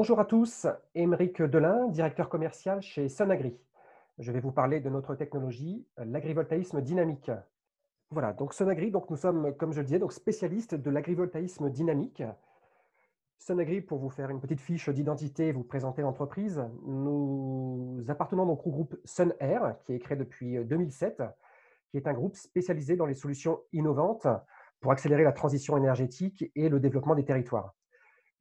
Bonjour à tous, Émeric Delin, directeur commercial chez Sunagri. Je vais vous parler de notre technologie, l'agrivoltaïsme dynamique. Voilà, donc Sunagri, donc nous sommes, comme je le disais, donc spécialistes de l'agrivoltaïsme dynamique. Sunagri, pour vous faire une petite fiche d'identité vous présenter l'entreprise, nous appartenons donc au groupe SunAir, qui est créé depuis 2007, qui est un groupe spécialisé dans les solutions innovantes pour accélérer la transition énergétique et le développement des territoires.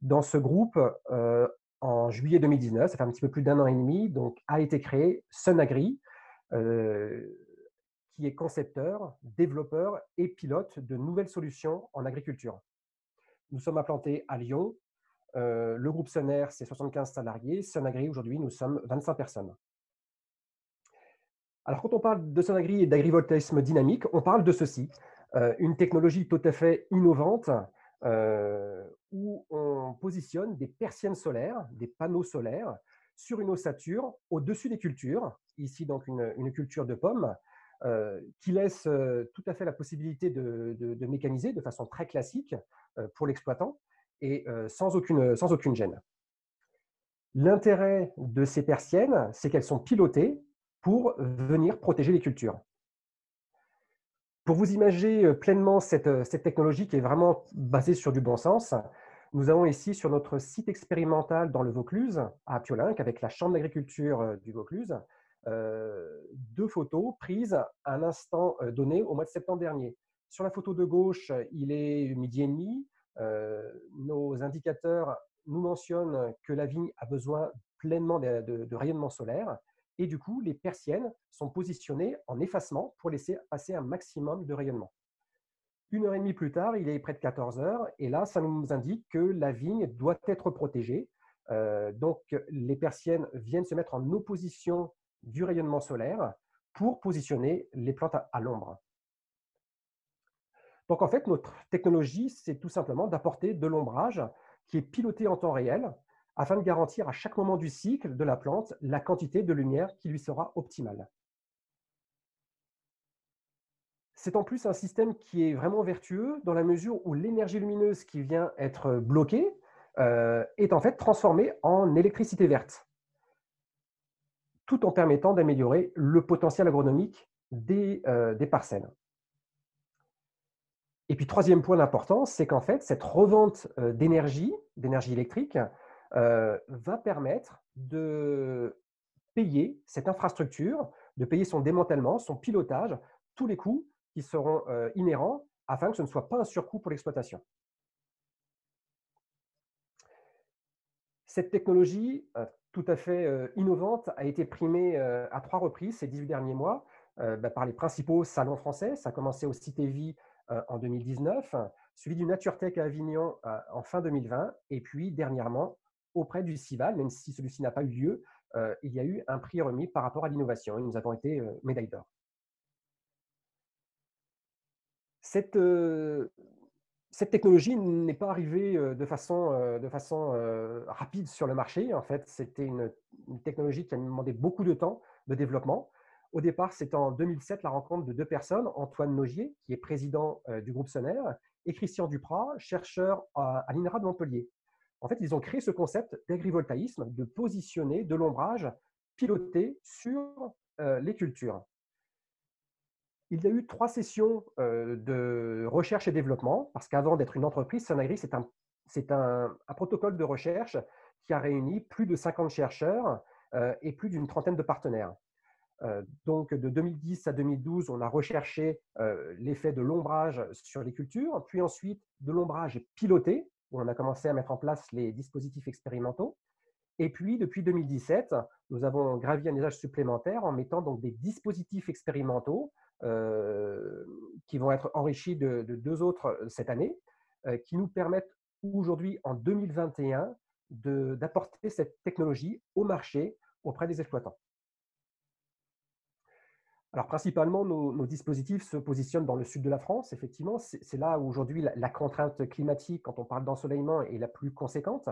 Dans ce groupe, euh, en juillet 2019, ça fait un petit peu plus d'un an et demi, donc a été créé Sunagri, euh, qui est concepteur, développeur et pilote de nouvelles solutions en agriculture. Nous sommes implantés à Lyon. Euh, le groupe Sunair, c'est 75 salariés. Sunagri, aujourd'hui, nous sommes 25 personnes. Alors, quand on parle de Sunagri et d'agrivoltaïsme dynamique, on parle de ceci. une technologie tout à fait innovante où on positionne des persiennes solaires, des panneaux solaires, sur une ossature au-dessus des cultures, ici donc une, culture de pommes, euh, qui laisse euh, tout à fait la possibilité de, mécaniser de façon très classique pour l'exploitant et sans aucune gêne. L'intérêt de ces persiennes, c'est qu'elles sont pilotées pour venir protéger les cultures. Pour vous imaginer euh, pleinement euh, cette, technologie qui est vraiment basée sur du bon sens, nous avons ici sur notre site expérimental dans le Vaucluse, à Piolinc, avec la Chambre d'agriculture euh, du Vaucluse, deux photos prises à un instant donné au mois de septembre dernier. Sur la photo de gauche, il est midi et demi. nos indicateurs nous mentionnent que la vigne a besoin pleinement de rayonnement solaire. Et du coup, les persiennes sont positionnées en effacement pour laisser passer un maximum de rayonnement. Une heure et demie plus tard, il est près de 14 heures, et là, ça nous indique que la vigne doit être protégée. Euh, donc, les persiennes viennent se mettre en opposition du rayonnement solaire pour positionner les plantes à l'ombre. Donc, en fait, notre technologie, c'est tout simplement d'apporter de l'ombrage qui est piloté en temps réel afin de garantir à chaque moment du cycle de la plante la quantité de lumière qui lui sera optimale. C'est en plus un système qui est vraiment vertueux dans la mesure où l'énergie lumineuse qui vient être bloquée euh, est en fait transformée en électricité verte, tout en permettant d'améliorer le potentiel agronomique des, euh, des parcelles. Et puis, troisième point d'importance, c'est qu'en fait, cette revente euh, d'énergie, d'énergie électrique, euh, va permettre de payer cette infrastructure, de payer son démantèlement, son pilotage, tous les coûts qui seront euh, inhérents afin que ce ne soit pas un surcoût pour l'exploitation. Cette technologie euh, tout à fait innovante a été primée à trois reprises ces 18 derniers mois bah, par les principaux salons français. Ça a commencé au CITEVI en 2019, suivi du NatureTech à Avignon en fin 2020, et puis dernièrement auprès du CIVAL, même si celui-ci n'a pas eu lieu, euh, il y a eu un prix remis par rapport à l'innovation et nous avons été euh, médaille d'or. Cette, euh, technologie n'est pas arrivée de façon, de façon rapide sur le marché. En fait, c'était une, technologie qui a demandé beaucoup de temps de développement. Au départ, c'est en 2007 la rencontre de deux personnes, Antoine Nogier, qui est président du groupe Soner, et Christian Duprat, chercheur à l'INRA de Montpellier. En fait, ils ont créé ce concept d'agrivoltaïsme, de positionner de l'ombrage piloté sur euh, les cultures. Il y a eu trois sessions euh, de recherche et développement, parce qu'avant d'être une entreprise, Sunagri, c'est un, un, protocole de recherche qui a réuni plus de 50 chercheurs euh, et plus d'une trentaine de partenaires. donc, de 2010 à 2012, on a recherché l'effet de l'ombrage sur les cultures, puis ensuite de l'ombrage piloté, où on a commencé à mettre en place les dispositifs expérimentaux. Et puis, depuis 2017, nous avons gravi un usage supplémentaire en mettant donc des dispositifs expérimentaux euh, qui vont être enrichis de, deux autres euh, cette année, euh, qui nous permettent aujourd'hui, en 2021, d'apporter cette technologie au marché auprès des exploitants. Alors, principalement, nos, dispositifs se positionnent dans le sud de la France, effectivement. C'est là où aujourd'hui la, contrainte climatique, quand on parle d'ensoleillement, est la plus conséquente.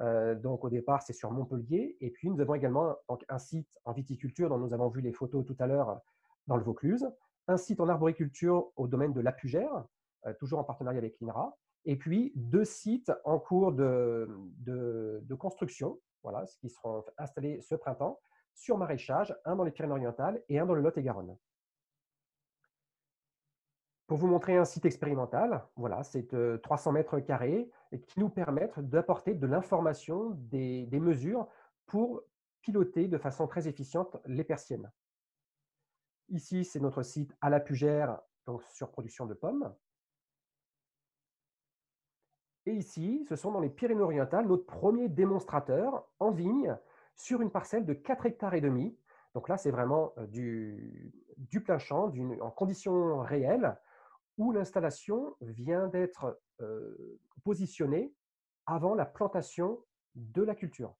Euh, donc, au départ, c'est sur Montpellier. Et puis, nous avons également un site en viticulture dont nous avons vu les photos tout à l'heure dans le Vaucluse, un site en arboriculture au domaine de l'Apugère, euh, toujours en partenariat avec l'INRA, et puis deux sites en cours de, de, construction, voilà, qui seront installés ce printemps, sur maraîchage, un dans les Pyrénées-Orientales et un dans le Lot-et-Garonne. Pour vous montrer un site expérimental, voilà, c'est 300 mètres carrés qui nous permettent d'apporter de l'information, des, des mesures pour piloter de façon très efficiente les persiennes. Ici, c'est notre site à la Pugère, donc sur production de pommes. Et ici, ce sont dans les Pyrénées-Orientales, notre premier démonstrateur en vigne sur une parcelle de 4 hectares et demi. Donc là, c'est vraiment euh, du, plein champ, en conditions réelles, où l'installation vient d'être euh, positionnée avant la plantation de la culture.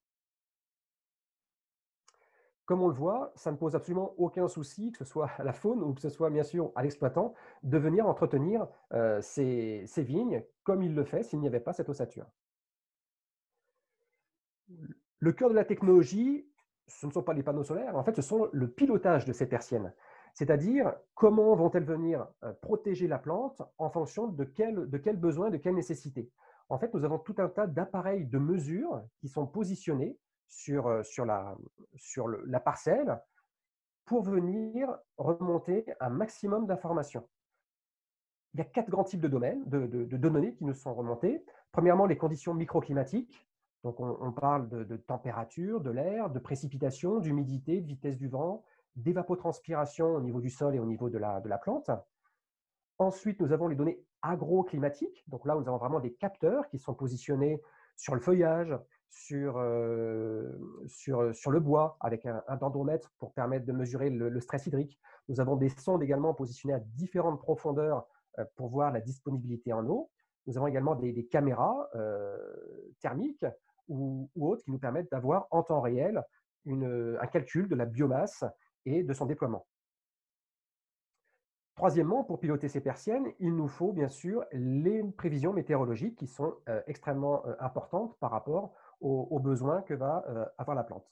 Comme on le voit, ça ne pose absolument aucun souci, que ce soit à la faune ou que ce soit bien sûr à l'exploitant, de venir entretenir euh, ces, vignes comme il le fait s'il n'y avait pas cette ossature. Le cœur de la technologie, ce ne sont pas les panneaux solaires, en fait, ce sont le pilotage de ces persiennes. C'est-à-dire comment vont-elles venir euh, protéger la plante en fonction de quel, de quel besoin, de quelle nécessité? En fait, nous avons tout un tas d'appareils de mesure qui sont positionnés sur, sur, la, parcelle pour venir remonter un maximum d'informations. Il y a quatre grands types de, domaines, de, données qui nous sont remontées. Premièrement, les conditions microclimatiques. Donc, on, parle de, température, de l'air, de précipitation, d'humidité, de vitesse du vent, d'évapotranspiration au niveau du sol et au niveau de la, plante. Ensuite, nous avons les données agroclimatiques. Donc là, nous avons vraiment des capteurs qui sont positionnés sur le feuillage, sur, sur le bois avec un, dendromètre pour permettre de mesurer le, stress hydrique. Nous avons des sondes également positionnées à différentes profondeurs pour voir la disponibilité en eau. Nous avons également des, caméras thermiques ou, autres qui nous permettent d'avoir en temps réel une, un calcul de la biomasse et de son déploiement. Troisièmement, pour piloter ces persiennes, il nous faut bien sûr les prévisions météorologiques qui sont extrêmement importantes par rapport aux, besoins que va euh, avoir la plante.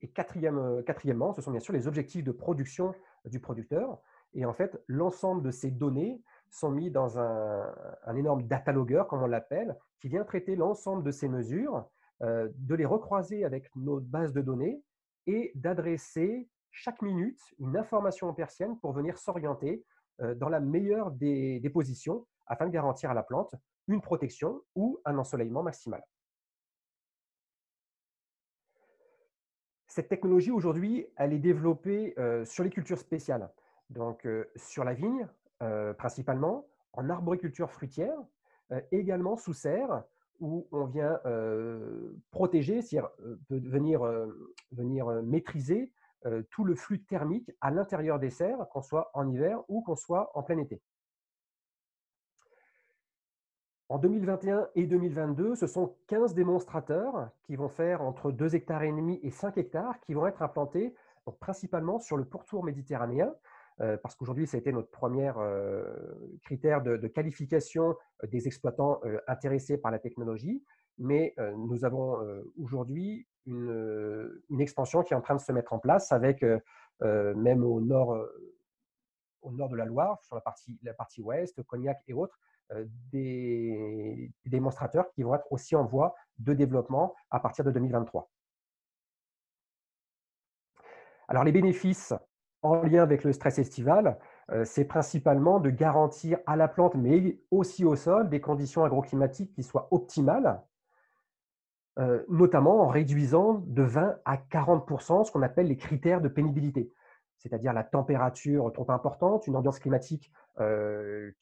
Et quatrième, euh, quatrièmement, ce sont bien sûr les objectifs de production du producteur. Et en fait, l'ensemble de ces données sont mis dans un, énorme data comme on l'appelle, qui vient traiter l'ensemble de ces mesures, euh, de les recroiser avec nos bases de données et d'adresser chaque minute une information persienne pour venir s'orienter dans la meilleure des, des positions afin de garantir à la plante une protection ou un ensoleillement maximal. Cette technologie, aujourd'hui, elle est développée sur les cultures spéciales. Donc, sur la vigne, principalement, en arboriculture fruitière, également sous serre, où on vient protéger, c'est-à-dire venir, venir maîtriser tout le flux thermique à l'intérieur des serres, qu'on soit en hiver ou qu'on soit en plein été. En 2021 et 2022, ce sont 15 démonstrateurs qui vont faire entre 2 hectares et demi et 5 hectares qui vont être implantés principalement sur le pourtour méditerranéen, euh, parce qu'aujourd'hui, ça a été notre premier euh, critère de, qualification euh, des exploitants intéressés par la technologie. Mais nous avons aujourd'hui une, expansion qui est en train de se mettre en place avec, même au nord, au nord de la Loire, sur la partie, la partie ouest, Cognac et autres, euh, des, démonstrateurs qui vont être aussi en voie de développement à partir de 2023. Alors les bénéfices en lien avec le stress estival, euh, c'est principalement de garantir à la plante, mais aussi au sol, des conditions agroclimatiques qui soient optimales, euh, notamment en réduisant de 20 à 40 ce qu'on appelle les critères de pénibilité, c'est-à-dire la température trop importante, une ambiance climatique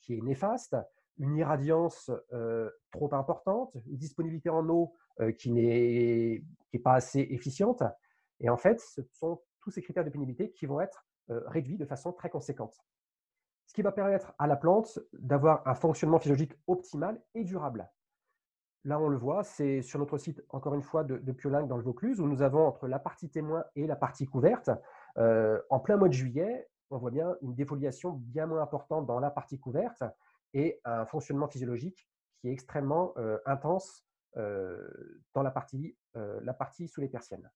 qui est néfaste, une irradiance trop importante, une disponibilité en eau qui n'est pas assez efficiente. Et en fait, ce sont tous ces critères de pénibilité qui vont être réduits de façon très conséquente. Ce qui va permettre à la plante d'avoir un fonctionnement physiologique optimal et durable. Là, on le voit, c'est sur notre site, encore une fois, de, de dans le Vaucluse, où nous avons entre la partie témoin et la partie couverte, en plein mois de juillet, on voit bien une défoliation bien moins importante dans la partie couverte et un fonctionnement physiologique qui est extrêmement intense dans la partie sous les persiennes.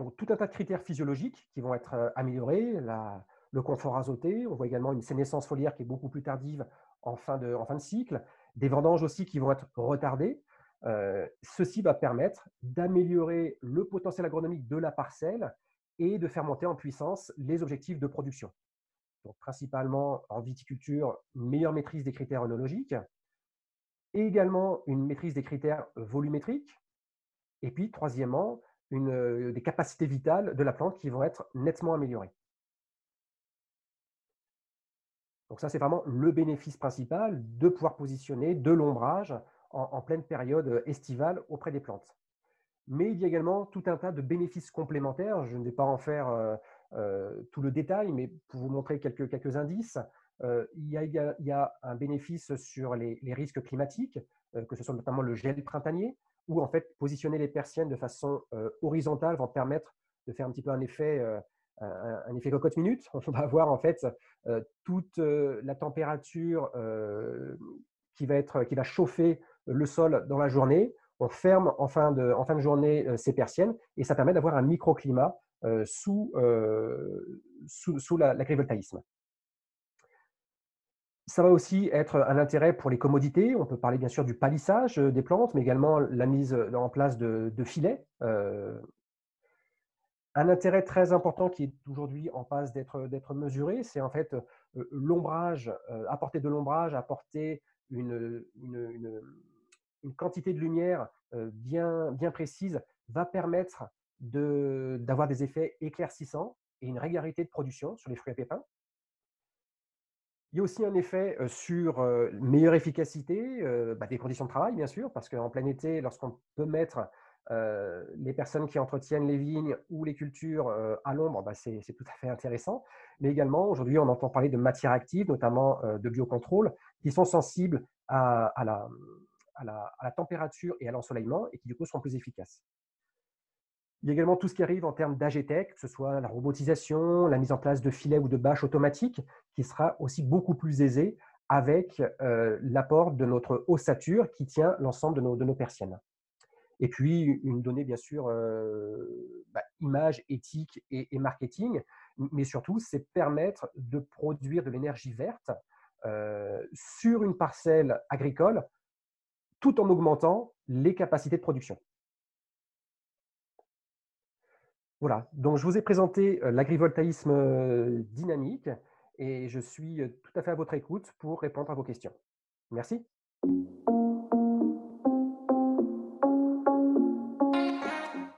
Donc, tout un tas de critères physiologiques qui vont être améliorés, la, le confort azoté. On voit également une sénescence foliaire qui est beaucoup plus tardive en fin de, cycle. Des vendanges aussi qui vont être retardées. Euh, ceci va permettre d'améliorer le potentiel agronomique de la parcelle et de faire monter en puissance les objectifs de production. Donc, principalement en viticulture, meilleure maîtrise des critères œnologiques, et également une maîtrise des critères volumétriques, et puis troisièmement, euh, des capacités vitales de la plante qui vont être nettement améliorées. Donc ça, c'est vraiment le bénéfice principal de pouvoir positionner de l'ombrage en, pleine période estivale auprès des plantes. Mais il y a également tout un tas de bénéfices complémentaires. Je ne vais pas en faire euh, euh, tout le détail, mais pour vous montrer quelques, indices, euh, il, y a, il, y a, un bénéfice sur les, risques climatiques, que ce soit notamment le gel printanier, où en fait positionner les persiennes de façon horizontale va permettre de faire un petit peu un effet, un, effet cocotte minute. On va avoir en fait toute la température qui va, être, qui va chauffer le sol dans la journée. On ferme en fin de, en fin de journée euh, ces persiennes et ça permet d'avoir un microclimat euh, sous, euh, sous, sous l'agrivoltaïsme. Ça va aussi être un intérêt pour les commodités. On peut parler bien sûr du palissage des plantes, mais également la mise en place de, filets. un intérêt très important qui est aujourd'hui en passe d'être mesuré, c'est en fait l'ombrage, apporter de l'ombrage, apporter une, quantité de lumière bien précise va permettre d'avoir des effets éclaircissants et une régularité de production sur les fruits à pépins. Il y a aussi un effet sur meilleure efficacité bah, des conditions de travail, bien sûr, parce qu'en plein été, lorsqu'on peut mettre les personnes qui entretiennent les vignes ou les cultures à l'ombre, bah, c'est tout à fait intéressant. Mais également, aujourd'hui, on entend parler de matières actives, notamment de biocontrôle, qui sont sensibles à la, à la, température et à l'ensoleillement et qui du coup seront plus efficaces. Il y a également tout ce qui arrive en termes d'AGTEC, que ce soit la robotisation, la mise en place de filets ou de bâches automatiques, qui sera aussi beaucoup plus aisée avec euh, l'apport de notre ossature qui tient l'ensemble de nos, de nos, persiennes. Et puis, une donnée, bien sûr, euh, bah, image, éthique et, marketing, mais surtout, c'est permettre de produire de l'énergie verte euh, sur une parcelle agricole tout en augmentant les capacités de production. Voilà, donc je vous ai présenté euh, l'agrivoltaïsme euh, dynamique et je suis euh, tout à fait à votre écoute pour répondre à vos questions. Merci.